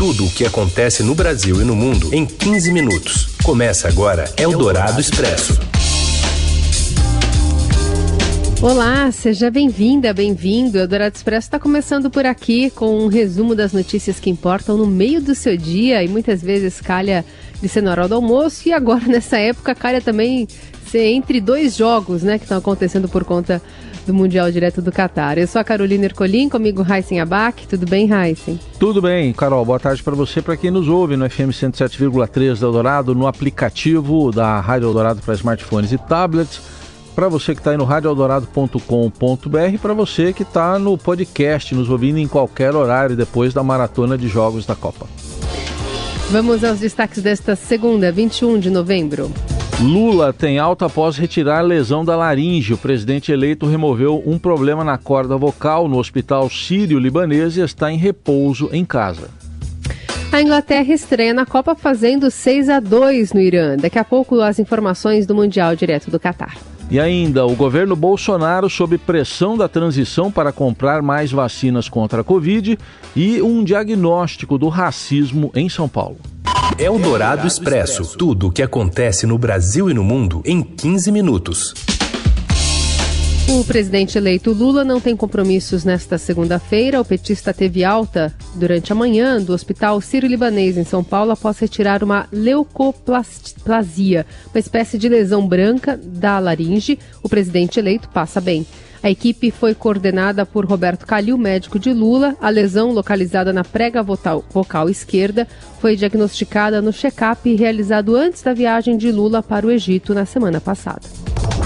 Tudo o que acontece no Brasil e no mundo em 15 minutos. Começa agora Eldorado Expresso. Olá, seja bem-vinda, bem-vindo. Eldorado Expresso está começando por aqui com um resumo das notícias que importam no meio do seu dia e muitas vezes calha de ser na hora do almoço e agora nessa época calha também ser entre dois jogos, né, que estão acontecendo por conta do Mundial direto do Catar. Eu sou a Carolina Ercolim, comigo Heisen Abac. Tudo bem, Heisen? Tudo bem, Carol. Boa tarde para você, para quem nos ouve no FM 107,3 da Eldorado, no aplicativo da Rádio Eldorado para smartphones e tablets. Para você que está aí no radioeldorado.com.br, para você que está no podcast, nos ouvindo em qualquer horário depois da maratona de jogos da Copa. Vamos aos destaques desta segunda, 21 de novembro. Lula tem alta após retirar lesão da laringe. O presidente eleito removeu um problema na corda vocal no hospital sírio-libanês e está em repouso em casa. A Inglaterra estreia na Copa fazendo 6 a 2 no Irã. Daqui a pouco as informações do Mundial direto do Catar. E ainda, o governo Bolsonaro sob pressão da transição para comprar mais vacinas contra a Covid e um diagnóstico do racismo em São Paulo. É o Dourado Expresso. Tudo o que acontece no Brasil e no mundo em 15 minutos. O presidente eleito Lula não tem compromissos nesta segunda-feira. O petista teve alta durante a manhã do Hospital Sírio-Libanês em São Paulo após retirar uma leucoplasia, uma espécie de lesão branca da laringe. O presidente eleito passa bem. A equipe foi coordenada por Roberto Calil, médico de Lula. A lesão, localizada na prega vocal, vocal esquerda, foi diagnosticada no check-up realizado antes da viagem de Lula para o Egito na semana passada.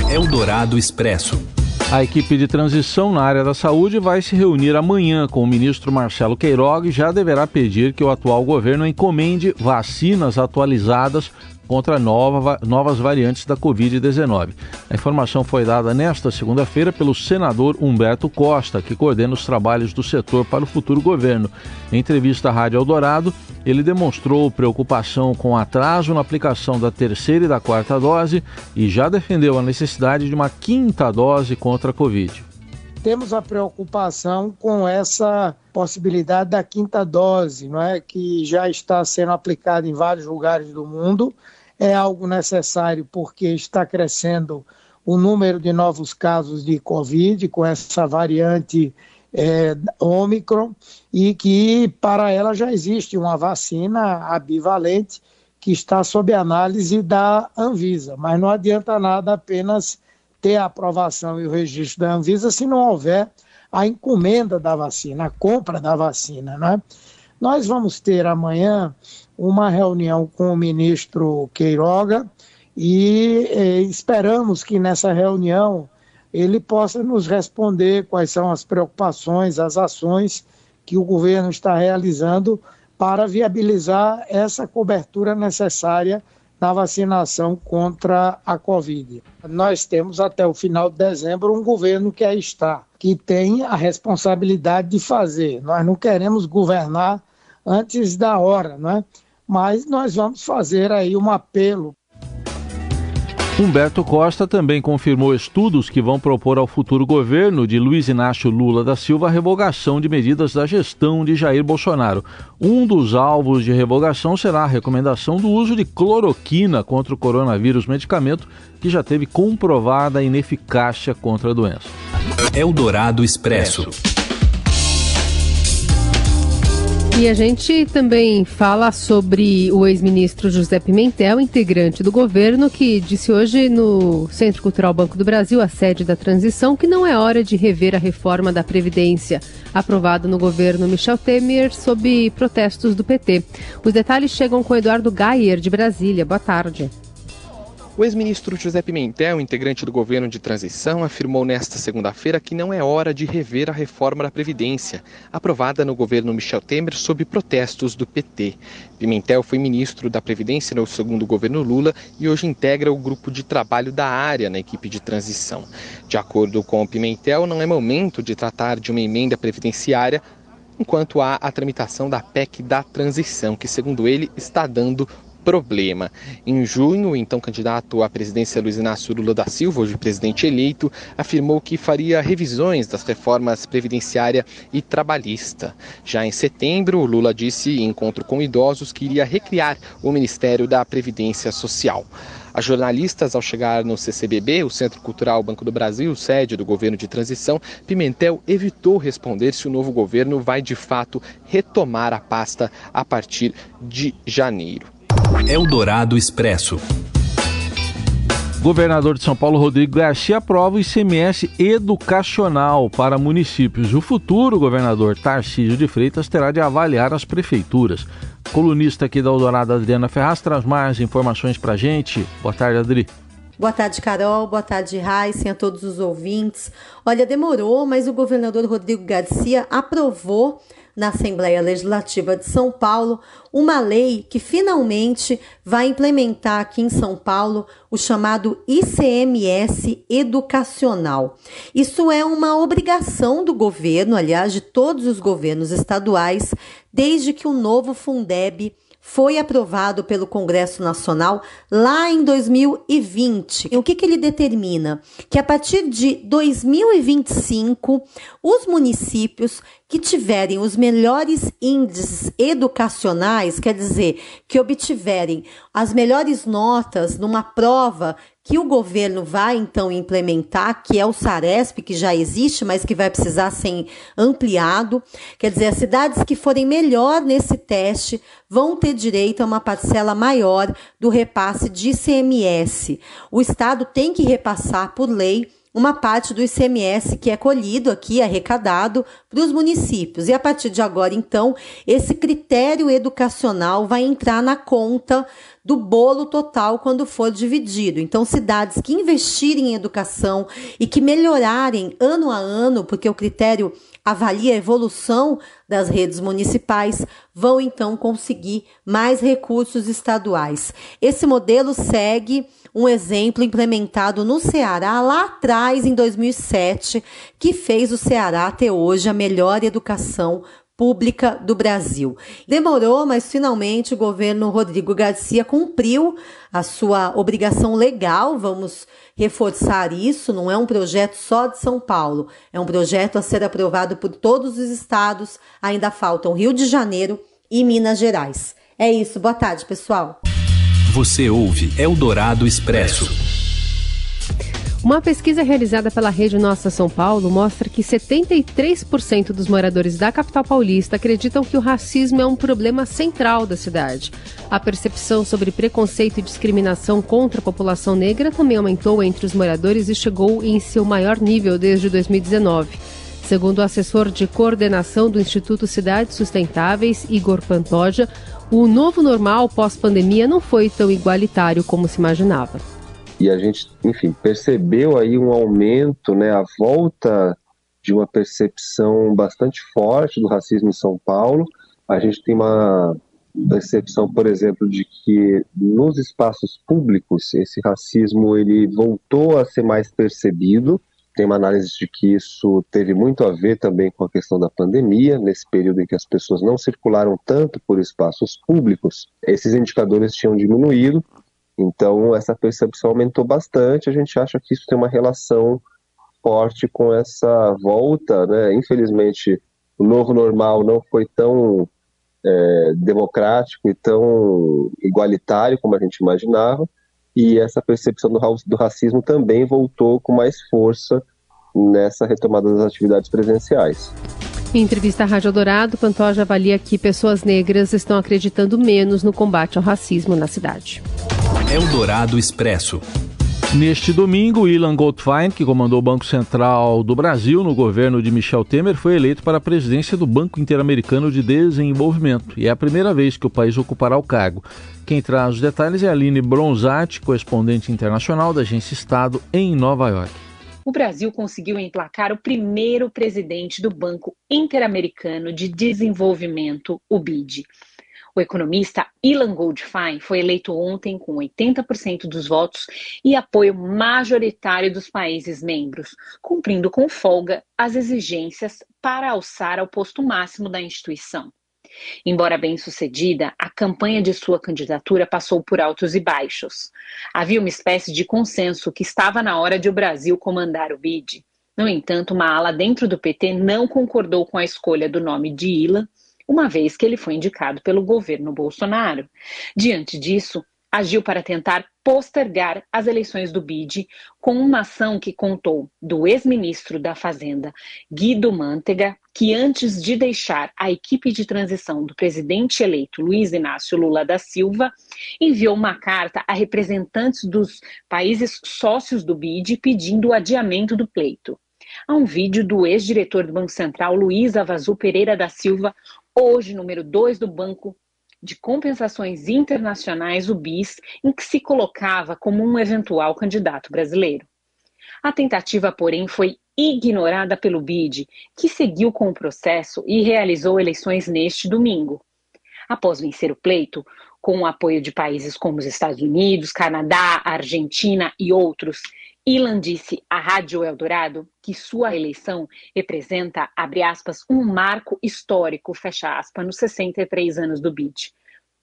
Eldorado Expresso. A equipe de transição na área da saúde vai se reunir amanhã com o ministro Marcelo Queiroga e já deverá pedir que o atual governo encomende vacinas atualizadas contra nova, novas variantes da Covid-19. A informação foi dada nesta segunda-feira pelo senador Humberto Costa, que coordena os trabalhos do setor para o futuro governo. Em entrevista à Rádio Eldorado, ele demonstrou preocupação com atraso na aplicação da terceira e da quarta dose e já defendeu a necessidade de uma quinta dose contra a Covid temos a preocupação com essa possibilidade da quinta dose, não é, que já está sendo aplicada em vários lugares do mundo. É algo necessário porque está crescendo o número de novos casos de Covid com essa variante é, Omicron e que para ela já existe uma vacina abivalente que está sob análise da Anvisa, mas não adianta nada apenas ter a aprovação e o registro da Anvisa se não houver a encomenda da vacina, a compra da vacina. Né? Nós vamos ter amanhã uma reunião com o ministro Queiroga e eh, esperamos que nessa reunião ele possa nos responder quais são as preocupações, as ações que o governo está realizando para viabilizar essa cobertura necessária na vacinação contra a Covid. Nós temos até o final de dezembro um governo que aí está, que tem a responsabilidade de fazer. Nós não queremos governar antes da hora, não é? Mas nós vamos fazer aí um apelo Humberto Costa também confirmou estudos que vão propor ao futuro governo de Luiz Inácio Lula da Silva a revogação de medidas da gestão de Jair Bolsonaro. Um dos alvos de revogação será a recomendação do uso de cloroquina contra o coronavírus, medicamento que já teve comprovada ineficácia contra a doença. Eldorado Expresso. E a gente também fala sobre o ex-ministro José Pimentel, integrante do governo, que disse hoje no Centro Cultural Banco do Brasil, a sede da transição, que não é hora de rever a reforma da Previdência, aprovada no governo Michel Temer sob protestos do PT. Os detalhes chegam com Eduardo Gayer, de Brasília. Boa tarde. O ex-ministro José Pimentel, integrante do governo de transição, afirmou nesta segunda-feira que não é hora de rever a reforma da Previdência, aprovada no governo Michel Temer sob protestos do PT. Pimentel foi ministro da Previdência no segundo governo Lula e hoje integra o grupo de trabalho da área na equipe de transição. De acordo com Pimentel, não é momento de tratar de uma emenda previdenciária enquanto há a tramitação da PEC da transição, que, segundo ele, está dando problema. Em junho, o então candidato à presidência Luiz Inácio Lula da Silva, hoje presidente eleito, afirmou que faria revisões das reformas previdenciária e trabalhista. Já em setembro, Lula disse em encontro com idosos que iria recriar o Ministério da Previdência Social. As jornalistas, ao chegar no CCBB, o Centro Cultural Banco do Brasil, sede do governo de transição, Pimentel evitou responder se o novo governo vai de fato retomar a pasta a partir de janeiro. Eldorado Expresso. Governador de São Paulo, Rodrigo Garcia, aprova o ICMS educacional para municípios. O futuro governador Tarcísio de Freitas terá de avaliar as prefeituras. Colunista aqui da Eldorado, Adriana Ferraz, traz mais informações para gente. Boa tarde, Adri. Boa tarde, Carol. Boa tarde, Raíssen, a todos os ouvintes. Olha, demorou, mas o governador Rodrigo Garcia aprovou na Assembleia Legislativa de São Paulo uma lei que finalmente vai implementar aqui em São Paulo o chamado ICMS educacional. Isso é uma obrigação do governo, aliás, de todos os governos estaduais, desde que o novo Fundeb foi aprovado pelo Congresso Nacional lá em 2020. E o que, que ele determina? Que a partir de 2025, os municípios que tiverem os melhores índices educacionais, quer dizer, que obtiverem as melhores notas numa prova que o governo vai então implementar, que é o SARESP, que já existe, mas que vai precisar ser ampliado. Quer dizer, as cidades que forem melhor nesse teste vão ter direito a uma parcela maior do repasse de ICMS. O Estado tem que repassar por lei uma parte do ICMS que é colhido aqui, arrecadado para os municípios. E a partir de agora, então, esse critério educacional vai entrar na conta do bolo total quando for dividido. Então, cidades que investirem em educação e que melhorarem ano a ano, porque o critério avalia a evolução das redes municipais, vão então conseguir mais recursos estaduais. Esse modelo segue um exemplo implementado no Ceará lá atrás, em 2007, que fez o Ceará ter hoje a melhor educação pública do Brasil. Demorou, mas finalmente o governo Rodrigo Garcia cumpriu a sua obrigação legal, vamos reforçar isso, não é um projeto só de São Paulo, é um projeto a ser aprovado por todos os estados, ainda faltam Rio de Janeiro e Minas Gerais. É isso, boa tarde, pessoal. Você ouve Eldorado Expresso. Uma pesquisa realizada pela Rede Nossa São Paulo mostra que 73% dos moradores da capital paulista acreditam que o racismo é um problema central da cidade. A percepção sobre preconceito e discriminação contra a população negra também aumentou entre os moradores e chegou em seu maior nível desde 2019. Segundo o assessor de coordenação do Instituto Cidades Sustentáveis, Igor Pantoja, o novo normal pós-pandemia não foi tão igualitário como se imaginava e a gente, enfim, percebeu aí um aumento, né, a volta de uma percepção bastante forte do racismo em São Paulo. A gente tem uma percepção, por exemplo, de que nos espaços públicos esse racismo ele voltou a ser mais percebido. Tem uma análise de que isso teve muito a ver também com a questão da pandemia, nesse período em que as pessoas não circularam tanto por espaços públicos, esses indicadores tinham diminuído então, essa percepção aumentou bastante. A gente acha que isso tem uma relação forte com essa volta. Né? Infelizmente, o novo normal não foi tão é, democrático e tão igualitário como a gente imaginava. E essa percepção do, do racismo também voltou com mais força nessa retomada das atividades presenciais. Em entrevista à Rádio Dourado, Pantoja avalia que pessoas negras estão acreditando menos no combate ao racismo na cidade. Eldorado Expresso. Neste domingo, Ilan Goldfein, que comandou o Banco Central do Brasil no governo de Michel Temer, foi eleito para a presidência do Banco Interamericano de Desenvolvimento e é a primeira vez que o país ocupará o cargo. Quem traz os detalhes é a Aline Bronzatti, correspondente internacional da Agência Estado em Nova York. O Brasil conseguiu emplacar o primeiro presidente do Banco Interamericano de Desenvolvimento, o BID. O economista Ilan Goldfein foi eleito ontem com 80% dos votos e apoio majoritário dos países membros, cumprindo com folga as exigências para alçar ao posto máximo da instituição. Embora bem sucedida, a campanha de sua candidatura passou por altos e baixos. Havia uma espécie de consenso que estava na hora de o Brasil comandar o BID. No entanto, uma ala dentro do PT não concordou com a escolha do nome de Ilan, uma vez que ele foi indicado pelo governo Bolsonaro. Diante disso, agiu para tentar postergar as eleições do BID com uma ação que contou do ex-ministro da Fazenda, Guido Mantega, que antes de deixar a equipe de transição do presidente eleito Luiz Inácio Lula da Silva, enviou uma carta a representantes dos países sócios do BID pedindo o adiamento do pleito. Há um vídeo do ex-diretor do Banco Central, Luiz Avazu Pereira da Silva, hoje número 2 do Banco de Compensações Internacionais, o BIS, em que se colocava como um eventual candidato brasileiro. A tentativa, porém, foi ignorada pelo BID, que seguiu com o processo e realizou eleições neste domingo. Após vencer o pleito, com o apoio de países como os Estados Unidos, Canadá, Argentina e outros, Ilan disse à Rádio Eldorado que sua eleição representa, abre aspas, um marco histórico, fecha aspas, nos 63 anos do BID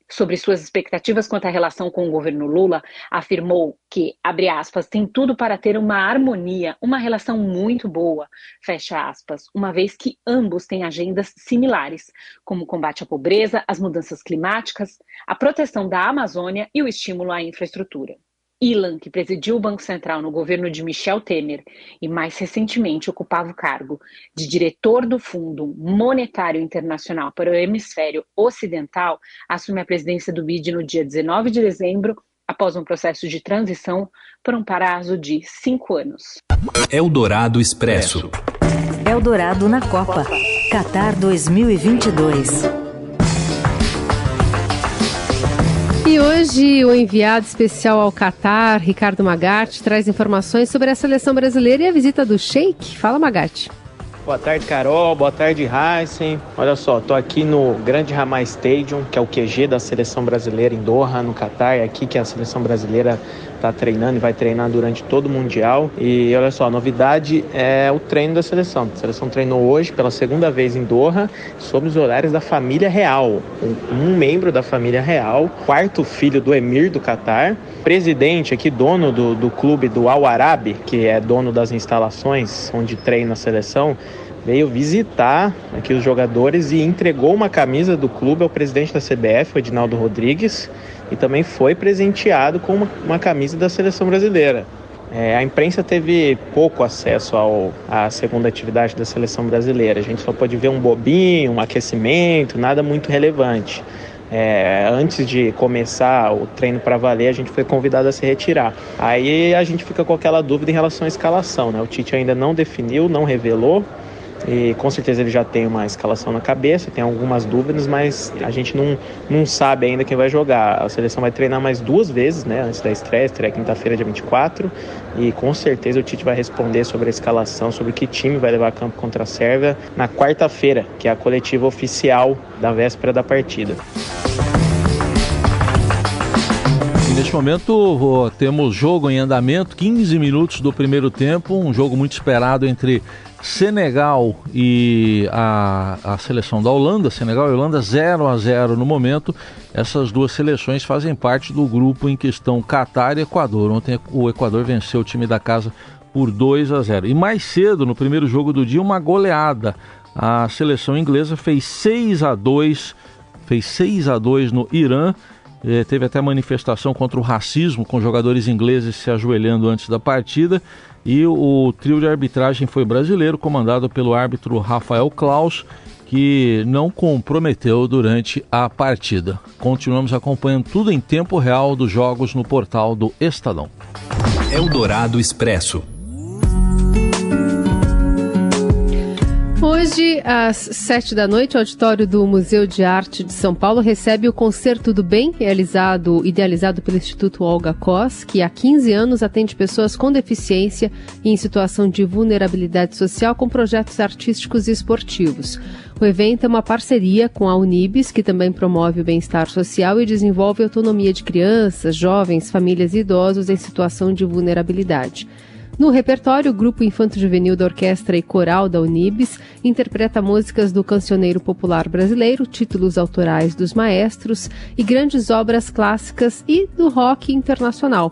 sobre suas expectativas quanto à relação com o governo Lula, afirmou que, abre aspas, tem tudo para ter uma harmonia, uma relação muito boa, fecha aspas, uma vez que ambos têm agendas similares, como o combate à pobreza, as mudanças climáticas, a proteção da Amazônia e o estímulo à infraestrutura. Ilan, que presidiu o Banco Central no governo de Michel Temer e mais recentemente ocupava o cargo de diretor do Fundo Monetário Internacional para o Hemisfério Ocidental, assume a presidência do BID no dia 19 de dezembro, após um processo de transição por um prazo de cinco anos. Eldorado Expresso. Eldorado na Copa. Qatar 2022. Hoje o enviado especial ao Catar, Ricardo Magatti, traz informações sobre a seleção brasileira e a visita do Sheik. Fala, Magatti. Boa tarde, Carol. Boa tarde, Heisen. Olha só, tô aqui no Grande Ramai Stadium, que é o QG da seleção brasileira em Doha, no Catar. É aqui que a seleção brasileira está treinando e vai treinar durante todo o Mundial. E olha só, a novidade é o treino da seleção. A seleção treinou hoje pela segunda vez em Doha, sob os horários da família real. Um, membro da família real, quarto filho do emir do Catar, presidente aqui, dono do, do clube do Al Arabi, que é dono das instalações onde treina a seleção, veio visitar aqui os jogadores e entregou uma camisa do clube ao presidente da CBF, o Edinaldo Rodrigues, e também foi presenteado com uma, uma camisa da seleção brasileira. É, a imprensa teve pouco acesso ao, à segunda atividade da seleção brasileira. A gente só pôde ver um bobinho, um aquecimento, nada muito relevante. É, antes de começar o treino para valer, a gente foi convidado a se retirar. Aí a gente fica com aquela dúvida em relação à escalação. Né? O Tite ainda não definiu, não revelou. E com certeza ele já tem uma escalação na cabeça, tem algumas dúvidas, mas a gente não, não sabe ainda quem vai jogar. A seleção vai treinar mais duas vezes, né, antes da estreia, estreia quinta-feira, dia 24, e com certeza o Tite vai responder sobre a escalação, sobre que time vai levar a campo contra a Sérvia na quarta-feira, que é a coletiva oficial da véspera da partida. Neste momento temos jogo em andamento, 15 minutos do primeiro tempo, um jogo muito esperado entre Senegal e a, a seleção da Holanda, Senegal e Holanda 0 a 0 no momento. Essas duas seleções fazem parte do grupo em que estão Catar e Equador. Ontem o Equador venceu o time da casa por 2 a 0. E mais cedo, no primeiro jogo do dia, uma goleada. A seleção inglesa fez 6 a 2, fez 6 a 2 no Irã. Eh, teve até manifestação contra o racismo, com jogadores ingleses se ajoelhando antes da partida. E o trio de arbitragem foi brasileiro, comandado pelo árbitro Rafael Klaus, que não comprometeu durante a partida. Continuamos acompanhando tudo em tempo real dos jogos no portal do Estadão. Eldorado Expresso. Hoje, às sete da noite, o auditório do Museu de Arte de São Paulo recebe o Concerto do Bem, realizado, idealizado pelo Instituto Olga Cos, que há 15 anos atende pessoas com deficiência e em situação de vulnerabilidade social com projetos artísticos e esportivos. O evento é uma parceria com a Unibis, que também promove o bem-estar social e desenvolve autonomia de crianças, jovens, famílias e idosos em situação de vulnerabilidade. No repertório, o grupo Infanto Juvenil da Orquestra e Coral da Unibis interpreta músicas do cancioneiro popular brasileiro, títulos autorais dos maestros e grandes obras clássicas e do rock internacional.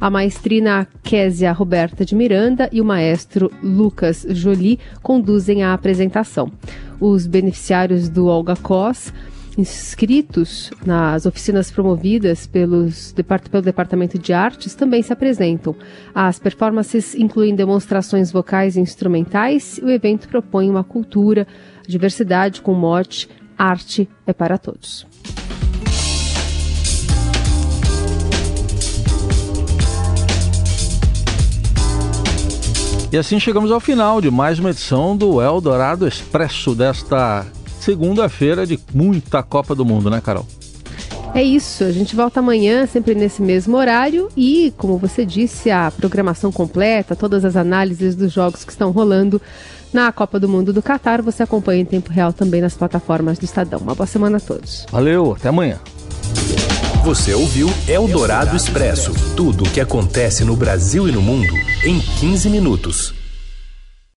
A maestrina Késia Roberta de Miranda e o maestro Lucas Jolie conduzem a apresentação. Os beneficiários do Olga Cos inscritos nas oficinas promovidas pelos, pelo Departamento de Artes também se apresentam. As performances incluem demonstrações vocais e instrumentais e o evento propõe uma cultura, diversidade com mote Arte é para todos. E assim chegamos ao final de mais uma edição do Eldorado Expresso desta segunda-feira de muita Copa do Mundo, né, Carol? É isso, a gente volta amanhã, sempre nesse mesmo horário, e, como você disse, a programação completa, todas as análises dos jogos que estão rolando na Copa do Mundo do Catar, você acompanha em tempo real também nas plataformas do Estadão. Uma boa semana a todos. Valeu, até amanhã. Você ouviu Eldorado Expresso tudo o que acontece no Brasil e no mundo em 15 minutos.